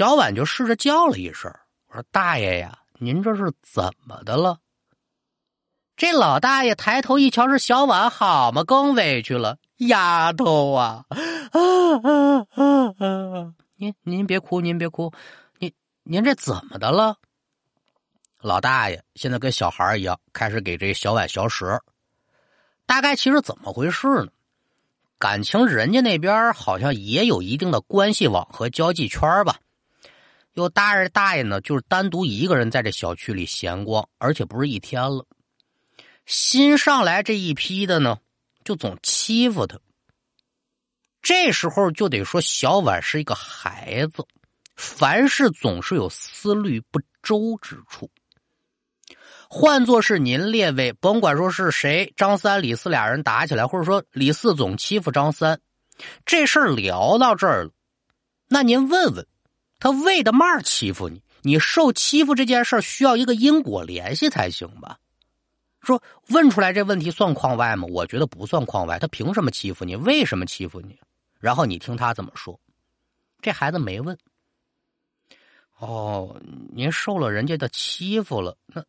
小婉就试着叫了一声：“我说大爷呀，您这是怎么的了？”这老大爷抬头一瞧是小婉，好嘛，更委屈了。丫头啊，啊啊啊啊！您您别哭，您别哭，您您这怎么的了？老大爷现在跟小孩一样，开始给这小婉小食。大概其实怎么回事呢？感情人家那边好像也有一定的关系网和交际圈吧。有大爷大爷呢，就是单独一个人在这小区里闲逛，而且不是一天了。新上来这一批的呢。就总欺负他，这时候就得说小婉是一个孩子，凡事总是有思虑不周之处。换作是您列位，甭管说是谁，张三李四俩人打起来，或者说李四总欺负张三，这事儿聊到这儿了，那您问问他为的嘛欺负你？你受欺负这件事需要一个因果联系才行吧？说问出来这问题算框外吗？我觉得不算框外。他凭什么欺负你？为什么欺负你？然后你听他怎么说。这孩子没问。哦，您受了人家的欺负了，那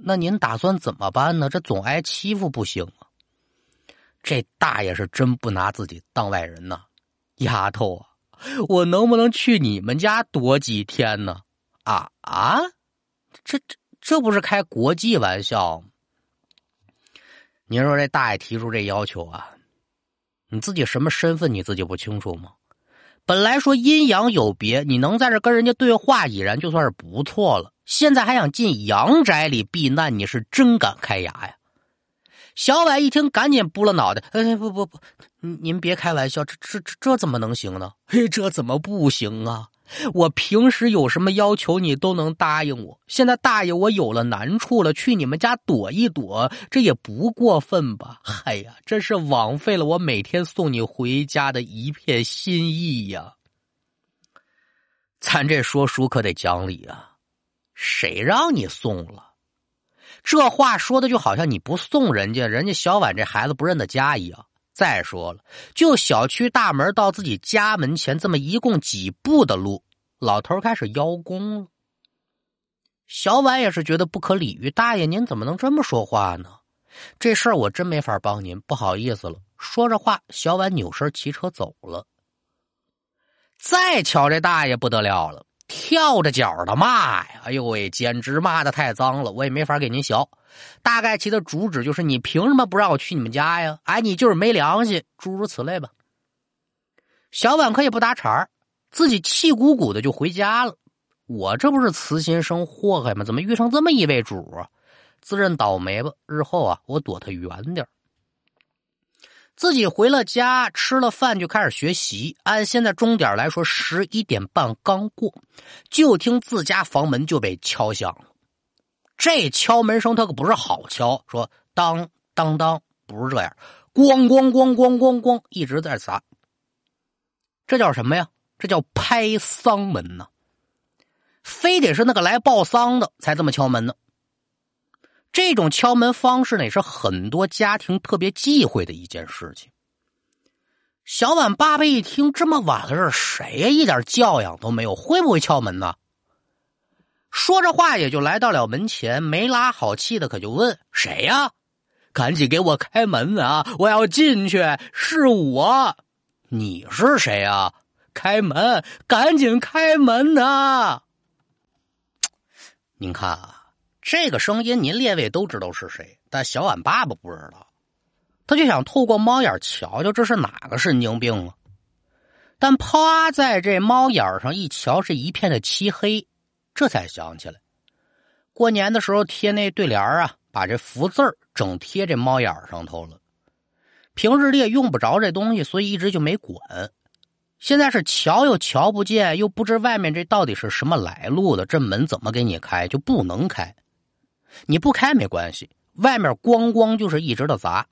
那您打算怎么办呢？这总挨欺负不行啊。这大爷是真不拿自己当外人呐。丫头啊，我能不能去你们家躲几天呢？啊啊，这这这不是开国际玩笑？您说这大爷提出这要求啊，你自己什么身份你自己不清楚吗？本来说阴阳有别，你能在这跟人家对话已然就算是不错了。现在还想进阳宅里避难，你是真敢开牙呀！小婉一听，赶紧拨了脑袋：“哎，不不不，您别开玩笑，这这这这怎么能行呢？嘿，这怎么不行啊？”我平时有什么要求，你都能答应我。现在大爷我有了难处了，去你们家躲一躲，这也不过分吧？哎呀，真是枉费了我每天送你回家的一片心意呀！咱这说书可得讲理啊，谁让你送了？这话说的就好像你不送人家，人家小婉这孩子不认得家一样。再说了，就小区大门到自己家门前这么一共几步的路，老头开始邀功了。小婉也是觉得不可理喻，大爷您怎么能这么说话呢？这事儿我真没法帮您，不好意思了。说着话，小婉扭身骑车走了。再瞧这大爷不得了了。跳着脚的骂呀！哎呦喂，简直骂的太脏了，我也没法给您学。大概其的主旨就是：你凭什么不让我去你们家呀？哎，你就是没良心，诸如此类吧。小婉可也不搭茬自己气鼓鼓的就回家了。我这不是慈心生祸害吗？怎么遇上这么一位主啊？自认倒霉吧。日后啊，我躲他远点自己回了家，吃了饭就开始学习。按现在钟点来说，十一点半刚过，就听自家房门就被敲响了。这敲门声他可不是好敲，说当当当，不是这样，咣咣咣咣咣咣，一直在砸。这叫什么呀？这叫拍丧门呢。非得是那个来报丧的才这么敲门呢。这种敲门方式呢，也是很多家庭特别忌讳的一件事情。小婉爸爸一听这么晚了，是谁呀？一点教养都没有，会不会敲门呢？说着话也就来到了门前，没拉好气的可就问：“谁呀？赶紧给我开门啊！我要进去，是我。你是谁呀？开门，赶紧开门呐！您看啊。”这个声音您列位都知道是谁，但小婉爸爸不知道，他就想透过猫眼瞧瞧这是哪个神经病啊！但趴在这猫眼上一瞧，是一片的漆黑，这才想起来，过年的时候贴那对联啊，把这福字整贴这猫眼上头了。平日里也用不着这东西，所以一直就没管。现在是瞧又瞧不见，又不知外面这到底是什么来路的，这门怎么给你开就不能开。你不开没关系，外面咣咣就是一直的砸。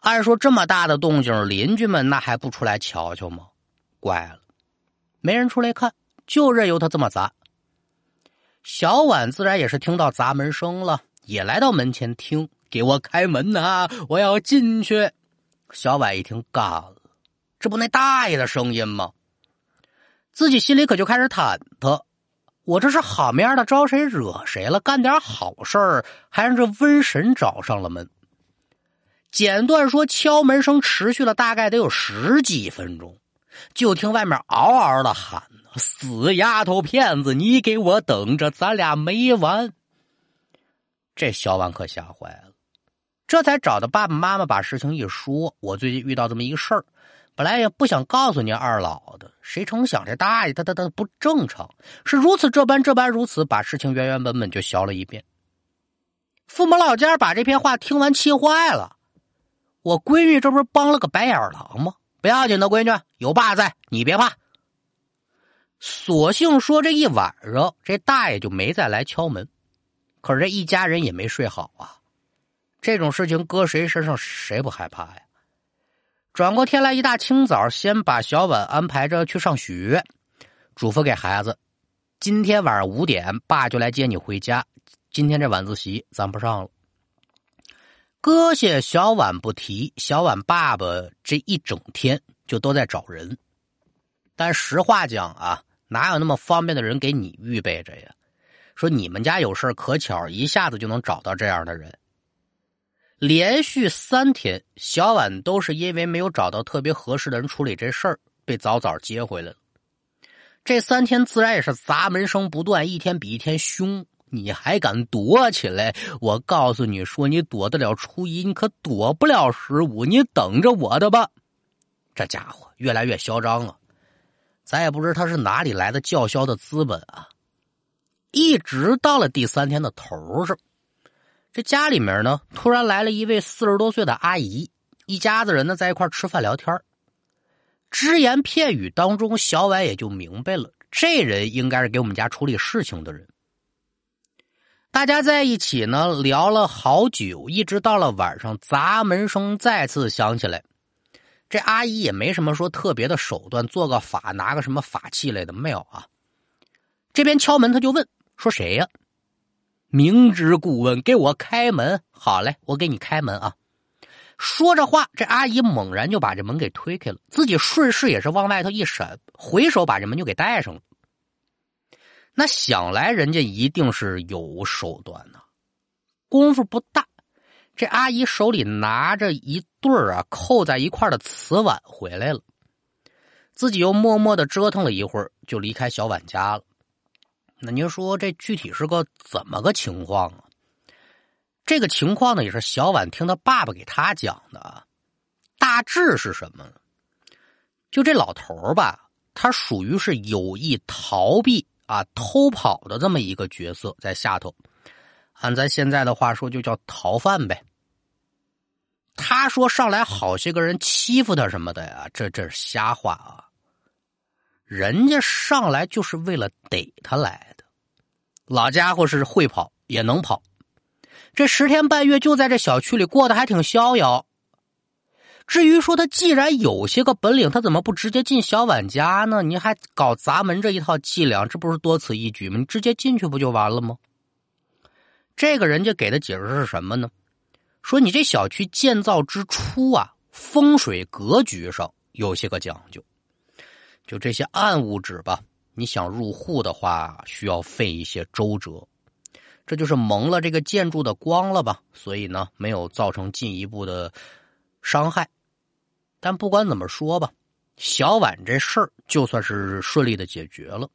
按说这么大的动静，邻居们那还不出来瞧瞧吗？怪了，没人出来看，就任由他这么砸。小婉自然也是听到砸门声了，也来到门前听，给我开门呐！我要进去。小婉一听，干了，这不那大爷的声音吗？自己心里可就开始忐忑。我这是好面儿的招谁惹谁了？干点好事儿，还让这瘟神找上了门。简短说，敲门声持续了大概得有十几分钟，就听外面嗷嗷的喊：“死丫头片子，你给我等着，咱俩没完！”这小婉可吓坏了，这才找到爸爸妈妈，把事情一说：“我最近遇到这么一个事儿。”本来也不想告诉你二老的，谁成想这大爷他他他不正常，是如此这般这般如此，把事情原原本本就消了一遍。父母老家把这篇话听完气坏了，我闺女这不是帮了个白眼狼吗？不要紧的，闺女有爸在，你别怕。索性说这一晚上，这大爷就没再来敲门，可是这一家人也没睡好啊。这种事情搁谁身上谁不害怕呀？转过天来，一大清早，先把小婉安排着去上学，嘱咐给孩子：今天晚上五点，爸就来接你回家。今天这晚自习咱不上了。搁下小婉不提，小婉爸爸这一整天就都在找人。但实话讲啊，哪有那么方便的人给你预备着呀？说你们家有事可巧，一下子就能找到这样的人。连续三天，小婉都是因为没有找到特别合适的人处理这事儿，被早早接回来了。这三天自然也是砸门声不断，一天比一天凶。你还敢躲起来？我告诉你说，你躲得了初一，你可躲不了十五。你等着我的吧！这家伙越来越嚣张了，咱也不知他是哪里来的叫嚣的资本啊！一直到了第三天的头上。这家里面呢，突然来了一位四十多岁的阿姨，一家子人呢在一块吃饭聊天只言片语当中，小婉也就明白了，这人应该是给我们家处理事情的人。大家在一起呢聊了好久，一直到了晚上，砸门声再次响起来。这阿姨也没什么说特别的手段，做个法，拿个什么法器类的没有啊？这边敲门，他就问说谁呀？明知故问，给我开门！好嘞，我给你开门啊！说着话，这阿姨猛然就把这门给推开了，自己顺势也是往外头一闪，回手把这门就给带上了。那想来人家一定是有手段呐。功夫不大，这阿姨手里拿着一对儿啊扣在一块的瓷碗回来了，自己又默默的折腾了一会儿，就离开小婉家了。那您说这具体是个怎么个情况啊？这个情况呢，也是小婉听他爸爸给他讲的。大致是什么呢？就这老头吧，他属于是有意逃避啊、偷跑的这么一个角色，在下头。按咱现在的话说，就叫逃犯呗。他说上来好些个人欺负他什么的呀，这这是瞎话啊。人家上来就是为了逮他来，老家伙是会跑也能跑，这十天半月就在这小区里过得还挺逍遥。至于说他既然有些个本领，他怎么不直接进小婉家呢？你还搞砸门这一套伎俩，这不是多此一举吗？你直接进去不就完了吗？这个人家给的解释是什么呢？说你这小区建造之初啊，风水格局上有些个讲究。就这些暗物质吧，你想入户的话，需要费一些周折，这就是蒙了这个建筑的光了吧？所以呢，没有造成进一步的伤害。但不管怎么说吧，小婉这事儿就算是顺利的解决了，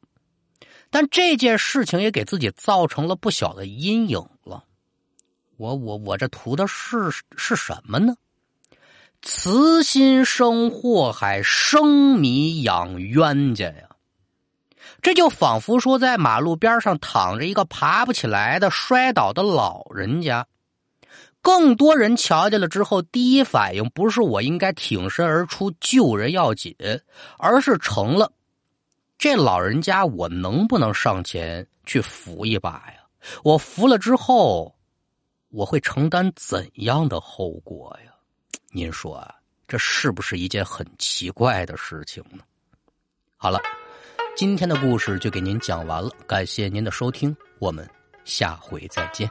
但这件事情也给自己造成了不小的阴影了。我我我这图的是是什么呢？慈心生祸害，生米养冤家呀！这就仿佛说，在马路边上躺着一个爬不起来的摔倒的老人家，更多人瞧见了之后，第一反应不是我应该挺身而出救人要紧，而是成了这老人家，我能不能上前去扶一把呀？我扶了之后，我会承担怎样的后果呀？您说啊，这是不是一件很奇怪的事情呢？好了，今天的故事就给您讲完了，感谢您的收听，我们下回再见。